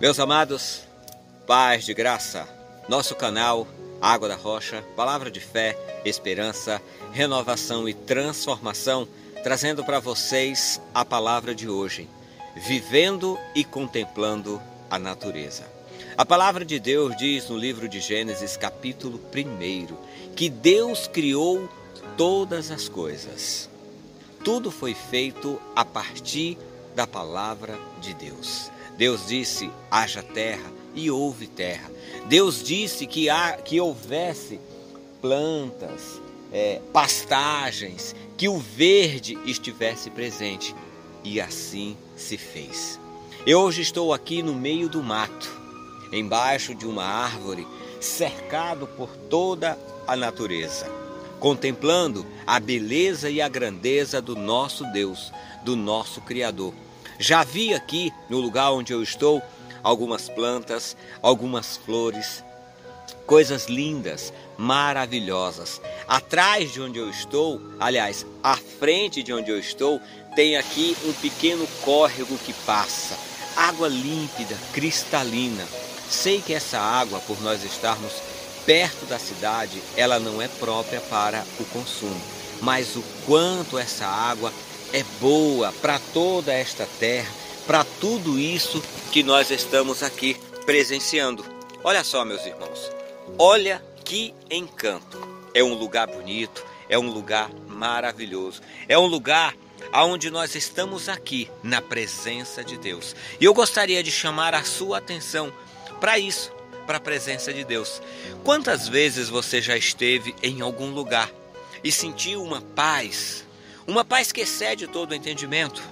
Meus amados, paz de graça, nosso canal Água da Rocha, palavra de fé, esperança, renovação e transformação, trazendo para vocês a palavra de hoje, vivendo e contemplando a natureza. A palavra de Deus diz no livro de Gênesis, capítulo 1, que Deus criou todas as coisas. Tudo foi feito a partir da palavra de Deus. Deus disse: haja terra e houve terra. Deus disse que, há, que houvesse plantas, é, pastagens, que o verde estivesse presente. E assim se fez. Eu hoje estou aqui no meio do mato, embaixo de uma árvore, cercado por toda a natureza, contemplando a beleza e a grandeza do nosso Deus, do nosso Criador já vi aqui no lugar onde eu estou algumas plantas, algumas flores, coisas lindas, maravilhosas. Atrás de onde eu estou, aliás, à frente de onde eu estou, tem aqui um pequeno córrego que passa. Água límpida, cristalina. Sei que essa água, por nós estarmos perto da cidade, ela não é própria para o consumo, mas o quanto essa água é boa para toda esta terra, para tudo isso que nós estamos aqui presenciando. Olha só, meus irmãos, olha que encanto. É um lugar bonito, é um lugar maravilhoso, é um lugar aonde nós estamos aqui na presença de Deus. E eu gostaria de chamar a sua atenção para isso, para a presença de Deus. Quantas vezes você já esteve em algum lugar e sentiu uma paz, uma paz que excede todo o entendimento.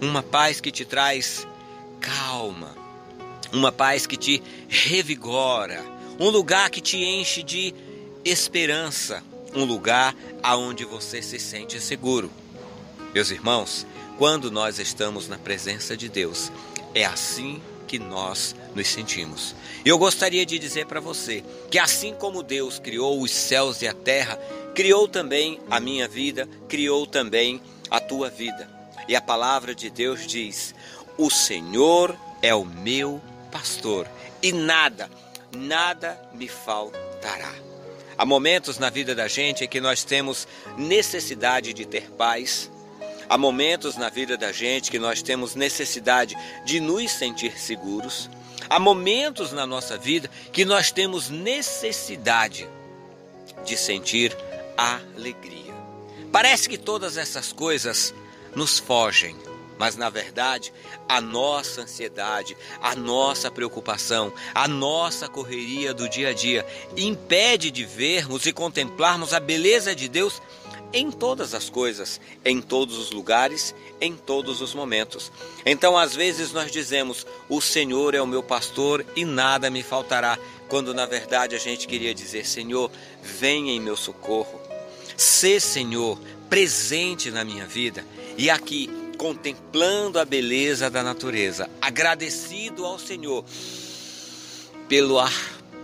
Uma paz que te traz calma. Uma paz que te revigora. Um lugar que te enche de esperança. Um lugar aonde você se sente seguro. Meus irmãos, quando nós estamos na presença de Deus, é assim que nós nos sentimos. Eu gostaria de dizer para você que assim como Deus criou os céus e a terra, criou também a minha vida, criou também a tua vida. E a palavra de Deus diz: O Senhor é o meu pastor e nada, nada me faltará. Há momentos na vida da gente em que nós temos necessidade de ter paz. Há momentos na vida da gente que nós temos necessidade de nos sentir seguros. Há momentos na nossa vida que nós temos necessidade de sentir alegria. Parece que todas essas coisas nos fogem, mas na verdade, a nossa ansiedade, a nossa preocupação, a nossa correria do dia a dia impede de vermos e contemplarmos a beleza de Deus em todas as coisas, em todos os lugares, em todos os momentos. Então, às vezes nós dizemos: "O Senhor é o meu pastor e nada me faltará", quando na verdade a gente queria dizer: "Senhor, venha em meu socorro". Sê, Senhor, presente na minha vida e aqui contemplando a beleza da natureza, agradecido ao Senhor pelo ar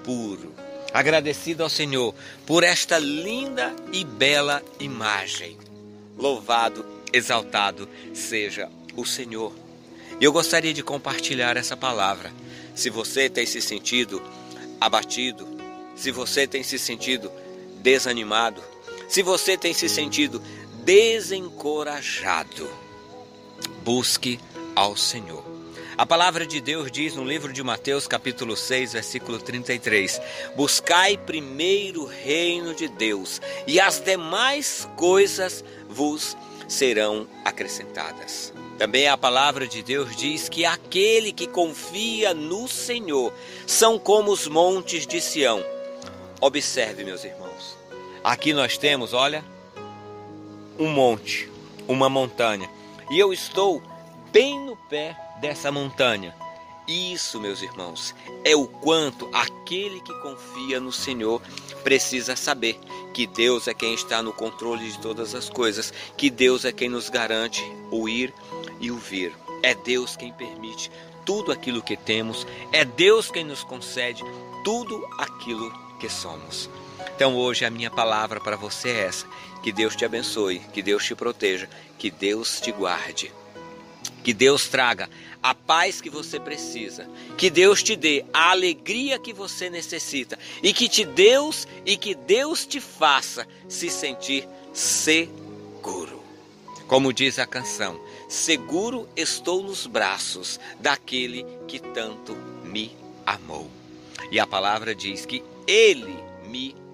puro, agradecido ao Senhor por esta linda e bela imagem. Louvado, exaltado seja o Senhor. Eu gostaria de compartilhar essa palavra. Se você tem se sentido abatido, se você tem se sentido desanimado, se você tem se sentido desencorajado, busque ao Senhor. A palavra de Deus diz no livro de Mateus, capítulo 6, versículo 33: Buscai primeiro o reino de Deus, e as demais coisas vos serão acrescentadas. Também a palavra de Deus diz que aquele que confia no Senhor são como os montes de Sião. Observe, meus irmãos, Aqui nós temos, olha, um monte, uma montanha. E eu estou bem no pé dessa montanha. Isso, meus irmãos, é o quanto aquele que confia no Senhor precisa saber que Deus é quem está no controle de todas as coisas, que Deus é quem nos garante o ir e o vir. É Deus quem permite tudo aquilo que temos, é Deus quem nos concede tudo aquilo que somos. Então hoje a minha palavra para você é essa: que Deus te abençoe, que Deus te proteja, que Deus te guarde. Que Deus traga a paz que você precisa, que Deus te dê a alegria que você necessita e que te Deus e que Deus te faça se sentir seguro. Como diz a canção, seguro estou nos braços daquele que tanto me amou. E a palavra diz que ele me amou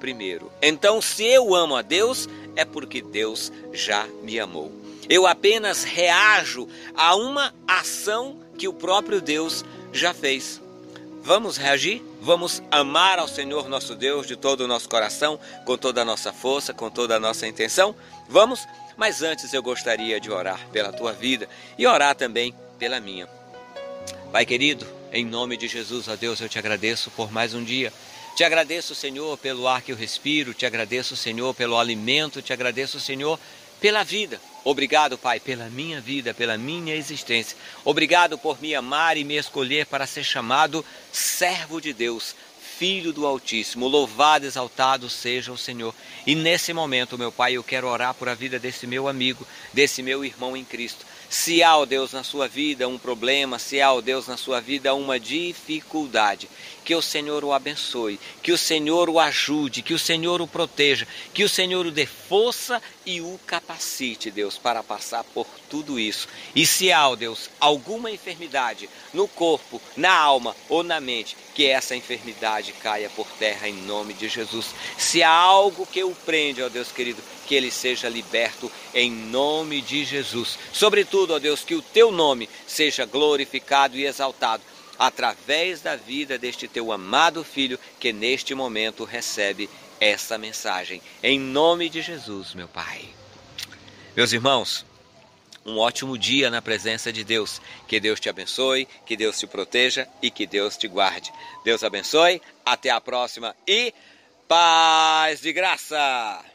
primeiro. Então, se eu amo a Deus, é porque Deus já me amou. Eu apenas reajo a uma ação que o próprio Deus já fez. Vamos reagir? Vamos amar ao Senhor nosso Deus de todo o nosso coração, com toda a nossa força, com toda a nossa intenção? Vamos? Mas antes eu gostaria de orar pela tua vida e orar também pela minha. Pai querido, em nome de Jesus, ó Deus, eu te agradeço por mais um dia. Te agradeço, Senhor, pelo ar que eu respiro, te agradeço, Senhor, pelo alimento, te agradeço, Senhor, pela vida. Obrigado, Pai, pela minha vida, pela minha existência. Obrigado por me amar e me escolher para ser chamado servo de Deus, filho do Altíssimo. Louvado, exaltado seja o Senhor. E nesse momento, meu Pai, eu quero orar por a vida desse meu amigo, desse meu irmão em Cristo. Se há, ó Deus, na sua vida um problema, se há, ó Deus, na sua vida uma dificuldade, que o Senhor o abençoe, que o Senhor o ajude, que o Senhor o proteja, que o Senhor o dê força e o capacite, Deus, para passar por tudo isso. E se há, ó Deus, alguma enfermidade no corpo, na alma ou na mente, que essa enfermidade caia por terra em nome de Jesus. Se há algo que o prende, ó Deus querido, que ele seja liberto em nome de Jesus. Sobretudo, ó Deus, que o teu nome seja glorificado e exaltado através da vida deste teu amado filho que neste momento recebe essa mensagem. Em nome de Jesus, meu Pai. Meus irmãos, um ótimo dia na presença de Deus. Que Deus te abençoe, que Deus te proteja e que Deus te guarde. Deus abençoe, até a próxima e paz de graça!